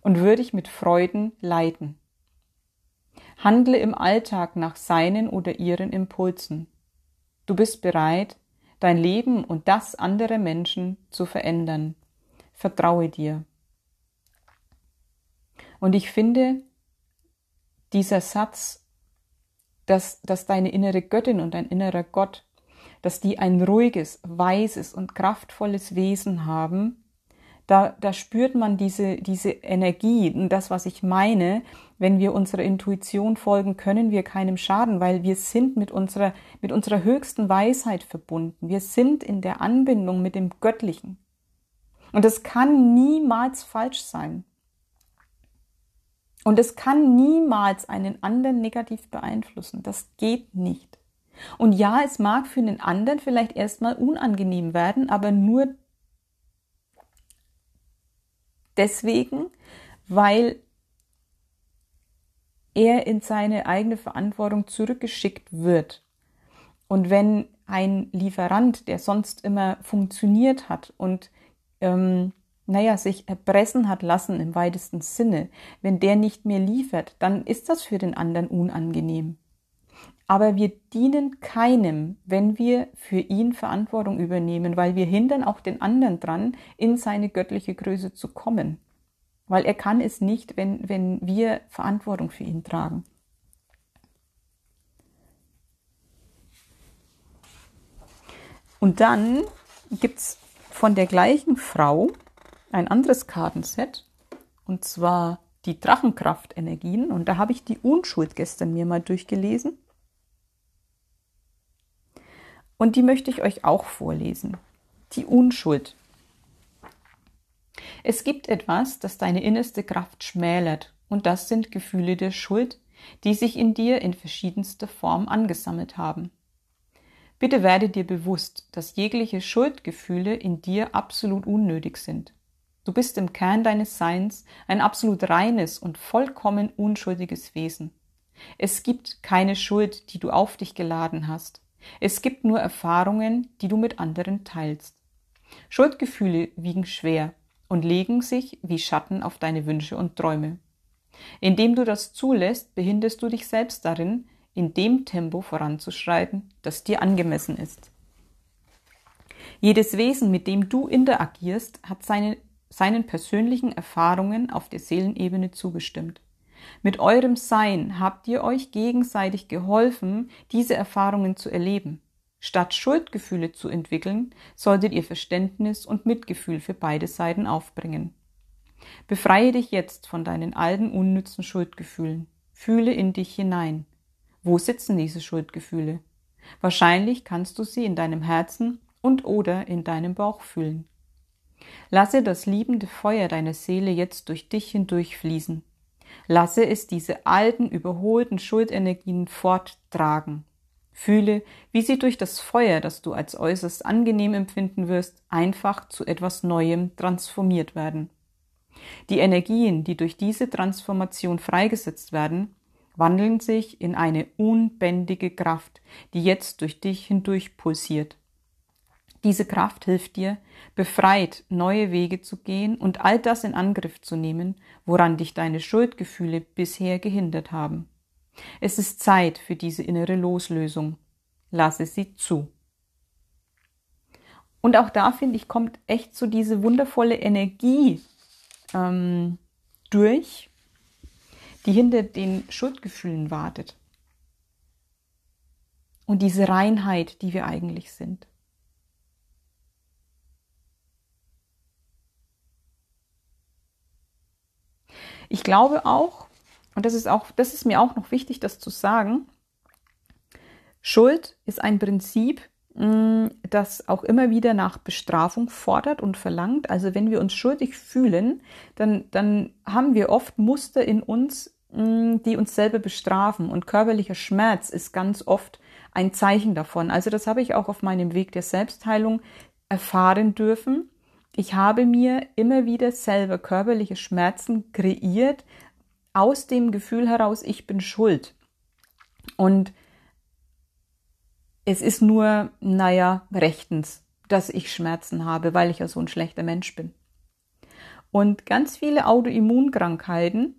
S1: und würde ich mit Freuden leiten. Handle im Alltag nach seinen oder ihren Impulsen. Du bist bereit, dein Leben und das anderer Menschen zu verändern. Vertraue dir. Und ich finde, dieser Satz, dass, dass deine innere Göttin und dein innerer Gott, dass die ein ruhiges, weises und kraftvolles Wesen haben, da, da spürt man diese, diese Energie und das, was ich meine. Wenn wir unserer Intuition folgen, können wir keinem schaden, weil wir sind mit unserer, mit unserer höchsten Weisheit verbunden. Wir sind in der Anbindung mit dem Göttlichen. Und es kann niemals falsch sein. Und es kann niemals einen anderen negativ beeinflussen. Das geht nicht. Und ja, es mag für den anderen vielleicht erstmal unangenehm werden, aber nur deswegen, weil er in seine eigene Verantwortung zurückgeschickt wird. Und wenn ein Lieferant, der sonst immer funktioniert hat und ähm, naja, sich erpressen hat lassen im weitesten Sinne, wenn der nicht mehr liefert, dann ist das für den anderen unangenehm. Aber wir dienen keinem, wenn wir für ihn Verantwortung übernehmen, weil wir hindern auch den anderen dran, in seine göttliche Größe zu kommen. Weil er kann es nicht, wenn, wenn wir Verantwortung für ihn tragen. Und dann gibt es von der gleichen Frau ein anderes Kartenset, und zwar die Drachenkraftenergien. Und da habe ich die Unschuld gestern mir mal durchgelesen. Und die möchte ich euch auch vorlesen. Die Unschuld. Es gibt etwas, das deine innerste Kraft schmälert, und das sind Gefühle der Schuld, die sich in dir in verschiedenster Form angesammelt haben. Bitte werde dir bewusst, dass jegliche Schuldgefühle in dir absolut unnötig sind. Du bist im Kern deines Seins ein absolut reines und vollkommen unschuldiges Wesen. Es gibt keine Schuld, die du auf dich geladen hast. Es gibt nur Erfahrungen, die du mit anderen teilst. Schuldgefühle wiegen schwer und legen sich wie Schatten auf deine Wünsche und Träume. Indem du das zulässt, behinderst du dich selbst darin, in dem Tempo voranzuschreiten, das dir angemessen ist. Jedes Wesen, mit dem du interagierst, hat seine, seinen persönlichen Erfahrungen auf der Seelenebene zugestimmt. Mit eurem Sein habt ihr euch gegenseitig geholfen, diese Erfahrungen zu erleben. Statt Schuldgefühle zu entwickeln, solltet ihr Verständnis und Mitgefühl für beide Seiten aufbringen. Befreie dich jetzt von deinen alten unnützen Schuldgefühlen. Fühle in dich hinein. Wo sitzen diese Schuldgefühle? Wahrscheinlich kannst du sie in deinem Herzen und oder in deinem Bauch fühlen. Lasse das liebende Feuer deiner Seele jetzt durch dich hindurchfließen. Lasse es diese alten, überholten Schuldenergien forttragen. Fühle, wie sie durch das Feuer, das du als äußerst angenehm empfinden wirst, einfach zu etwas Neuem transformiert werden. Die Energien, die durch diese Transformation freigesetzt werden, wandeln sich in eine unbändige Kraft, die jetzt durch dich hindurch pulsiert. Diese Kraft hilft dir, befreit neue Wege zu gehen und all das in Angriff zu nehmen, woran dich deine Schuldgefühle bisher gehindert haben. Es ist Zeit für diese innere Loslösung. Lasse sie zu. Und auch da finde ich, kommt echt so diese wundervolle Energie ähm, durch, die hinter den Schuldgefühlen wartet. Und diese Reinheit, die wir eigentlich sind. Ich glaube auch, und das ist auch, das ist mir auch noch wichtig, das zu sagen, Schuld ist ein Prinzip, mm, das auch immer wieder nach Bestrafung fordert und verlangt. Also wenn wir uns schuldig fühlen, dann, dann haben wir oft Muster in uns, mm, die uns selber bestrafen. Und körperlicher Schmerz ist ganz oft ein Zeichen davon. Also das habe ich auch auf meinem Weg der Selbstheilung erfahren dürfen. Ich habe mir immer wieder selber körperliche Schmerzen kreiert aus dem Gefühl heraus, ich bin schuld. Und es ist nur, naja, rechtens, dass ich Schmerzen habe, weil ich ja so ein schlechter Mensch bin. Und ganz viele Autoimmunkrankheiten,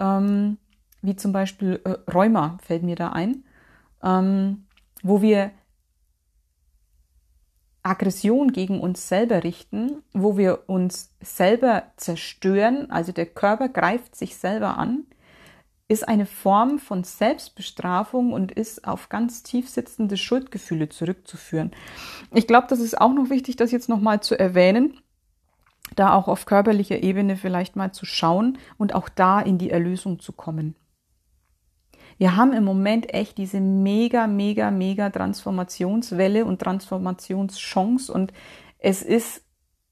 S1: ähm, wie zum Beispiel äh, Rheuma, fällt mir da ein, ähm, wo wir Aggression gegen uns selber richten, wo wir uns selber zerstören, also der Körper greift sich selber an, ist eine Form von Selbstbestrafung und ist auf ganz tief sitzende Schuldgefühle zurückzuführen. Ich glaube, das ist auch noch wichtig, das jetzt nochmal zu erwähnen, da auch auf körperlicher Ebene vielleicht mal zu schauen und auch da in die Erlösung zu kommen. Wir haben im Moment echt diese mega, mega, mega Transformationswelle und Transformationschance und es ist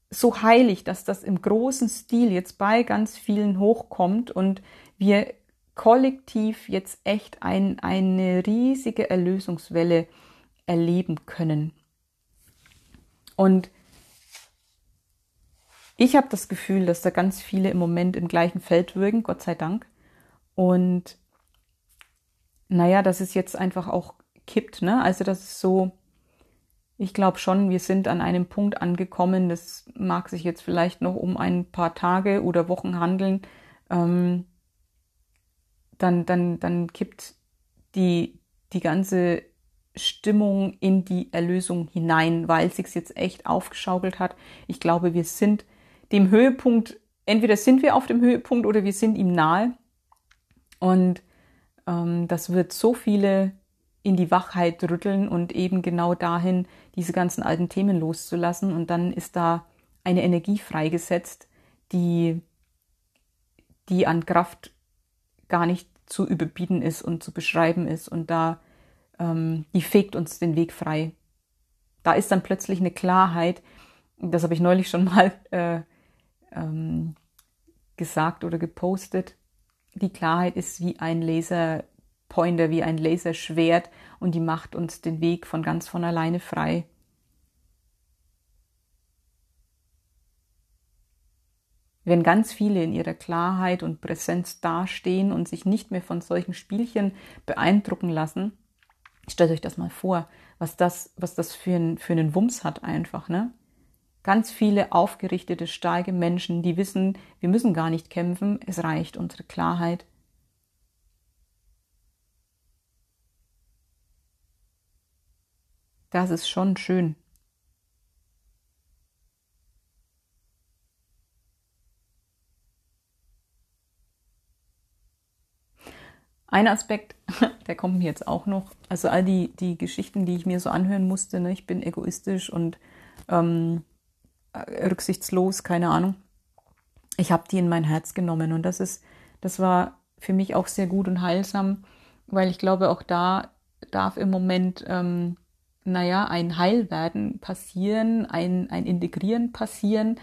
S1: so heilig, dass das im großen Stil jetzt bei ganz vielen hochkommt und wir kollektiv jetzt echt ein, eine riesige Erlösungswelle erleben können. Und ich habe das Gefühl, dass da ganz viele im Moment im gleichen Feld wirken, Gott sei Dank. Und naja, dass es jetzt einfach auch kippt, ne? Also das ist so, ich glaube schon, wir sind an einem Punkt angekommen, das mag sich jetzt vielleicht noch um ein paar Tage oder Wochen handeln, ähm, dann, dann, dann kippt die, die ganze Stimmung in die Erlösung hinein, weil es sich jetzt echt aufgeschaukelt hat. Ich glaube, wir sind dem Höhepunkt, entweder sind wir auf dem Höhepunkt oder wir sind ihm nahe. Und das wird so viele in die Wachheit rütteln und eben genau dahin diese ganzen alten Themen loszulassen. Und dann ist da eine Energie freigesetzt, die, die an Kraft gar nicht zu überbieten ist und zu beschreiben ist. Und da, ähm, die fegt uns den Weg frei. Da ist dann plötzlich eine Klarheit, das habe ich neulich schon (laughs) mal äh, ähm, gesagt oder gepostet. Die Klarheit ist wie ein Laserpointer, wie ein Laserschwert und die macht uns den Weg von ganz von alleine frei. Wenn ganz viele in ihrer Klarheit und Präsenz dastehen und sich nicht mehr von solchen Spielchen beeindrucken lassen, stellt euch das mal vor, was das, was das für, ein, für einen Wumms hat einfach, ne? Ganz viele aufgerichtete, starke Menschen, die wissen, wir müssen gar nicht kämpfen, es reicht unsere Klarheit. Das ist schon schön. Ein Aspekt, (laughs) der kommt mir jetzt auch noch, also all die, die Geschichten, die ich mir so anhören musste, ne, ich bin egoistisch und ähm, rücksichtslos, keine Ahnung. Ich habe die in mein Herz genommen und das ist, das war für mich auch sehr gut und heilsam, weil ich glaube, auch da darf im Moment, ähm, naja, ein Heilwerden passieren, ein, ein Integrieren passieren.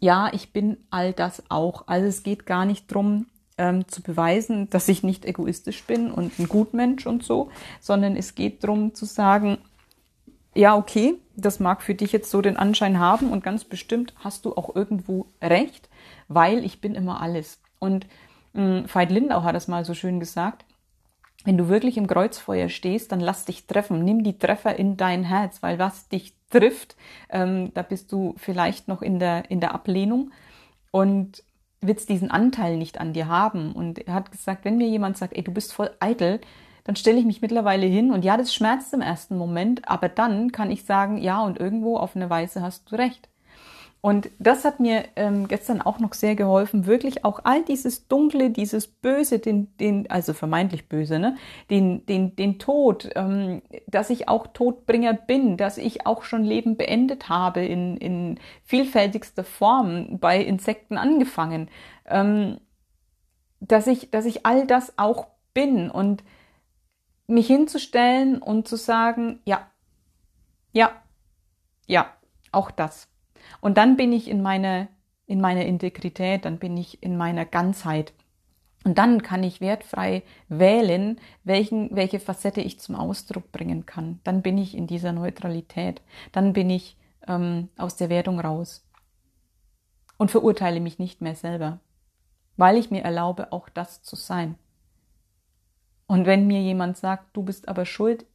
S1: Ja, ich bin all das auch. Also es geht gar nicht drum, ähm, zu beweisen, dass ich nicht egoistisch bin und ein Gutmensch und so, sondern es geht darum zu sagen, ja, okay, das mag für dich jetzt so den Anschein haben und ganz bestimmt hast du auch irgendwo recht, weil ich bin immer alles. Und mh, Veit Lindau hat das mal so schön gesagt, wenn du wirklich im Kreuzfeuer stehst, dann lass dich treffen, nimm die Treffer in dein Herz, weil was dich trifft, ähm, da bist du vielleicht noch in der, in der Ablehnung und willst diesen Anteil nicht an dir haben. Und er hat gesagt, wenn mir jemand sagt, ey, du bist voll eitel, dann stelle ich mich mittlerweile hin und ja, das schmerzt im ersten Moment, aber dann kann ich sagen, ja, und irgendwo auf eine Weise hast du recht. Und das hat mir ähm, gestern auch noch sehr geholfen, wirklich auch all dieses Dunkle, dieses Böse, den, den, also vermeintlich Böse, ne, den, den, den Tod, ähm, dass ich auch Todbringer bin, dass ich auch schon Leben beendet habe in, in vielfältigster Form, bei Insekten angefangen, ähm, dass ich, dass ich all das auch bin und mich hinzustellen und zu sagen, ja, ja, ja, auch das. Und dann bin ich in meiner, in meiner Integrität, dann bin ich in meiner Ganzheit. Und dann kann ich wertfrei wählen, welchen, welche Facette ich zum Ausdruck bringen kann. Dann bin ich in dieser Neutralität. Dann bin ich ähm, aus der Wertung raus und verurteile mich nicht mehr selber, weil ich mir erlaube, auch das zu sein. Und wenn mir jemand sagt, du bist aber schuld,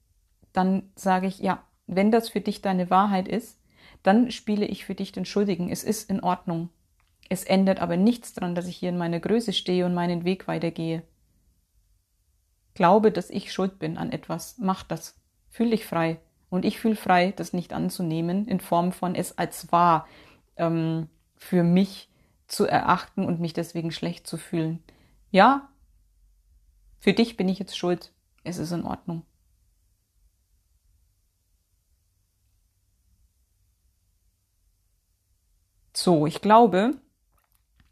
S1: dann sage ich, ja, wenn das für dich deine Wahrheit ist, dann spiele ich für dich den Schuldigen. Es ist in Ordnung. Es ändert aber nichts daran, dass ich hier in meiner Größe stehe und meinen Weg weitergehe. Glaube, dass ich schuld bin an etwas. Mach das. Fühl dich frei. Und ich fühle frei, das nicht anzunehmen, in Form von es als wahr ähm, für mich zu erachten und mich deswegen schlecht zu fühlen. Ja, für dich bin ich jetzt schuld. Es ist in Ordnung. So, ich glaube,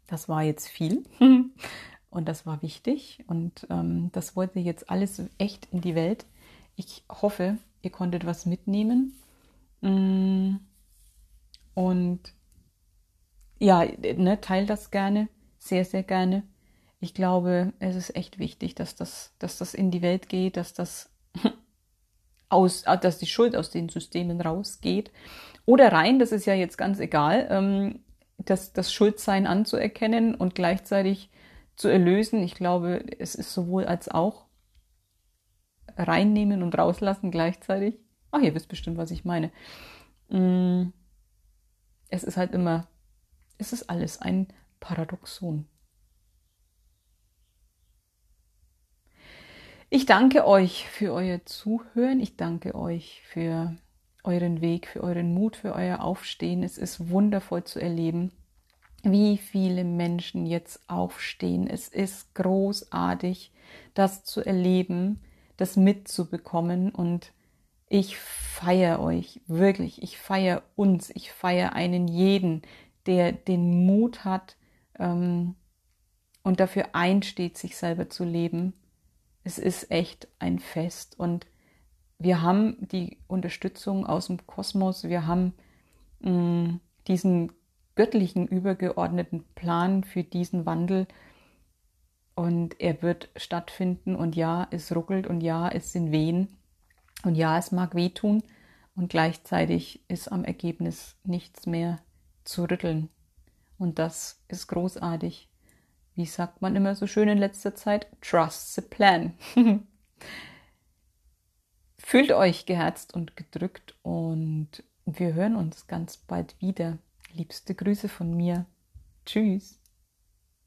S1: das war jetzt viel (laughs) und das war wichtig und ähm, das wollte jetzt alles echt in die Welt. Ich hoffe, ihr konntet was mitnehmen mm, und ja, ne, teilt das gerne, sehr, sehr gerne. Ich glaube, es ist echt wichtig, dass das, dass das in die Welt geht, dass das (laughs) aus, dass die Schuld aus den Systemen rausgeht oder rein, das ist ja jetzt ganz egal, ähm, das, das Schuldsein anzuerkennen und gleichzeitig zu erlösen. Ich glaube, es ist sowohl als auch reinnehmen und rauslassen gleichzeitig. Ach, ihr wisst bestimmt, was ich meine. Mm, es ist halt immer, es ist alles ein Paradoxon. Ich danke euch für euer Zuhören. Ich danke euch für euren Weg, für euren Mut, für euer Aufstehen. Es ist wundervoll zu erleben, wie viele Menschen jetzt aufstehen. Es ist großartig, das zu erleben, das mitzubekommen und ich feiere euch wirklich, ich feiere uns, ich feiere einen jeden, der den Mut hat ähm, und dafür einsteht, sich selber zu leben. Es ist echt ein Fest. Und wir haben die Unterstützung aus dem Kosmos, wir haben mh, mm, diesen göttlichen übergeordneten Plan für diesen Wandel. Und er wird stattfinden. Und ja, es ruckelt. Und ja, es sind Wehen. Und ja, es mag wehtun. Und gleichzeitig ist am Ergebnis nichts mehr zu rütteln. Und das ist großartig. Wie sagt man immer so schön in letzter Zeit? Trust the plan. (laughs) Fühlt euch geherzt und gedrückt und wir hören uns ganz bald wieder. Liebste Grüße von mir. Tschüss.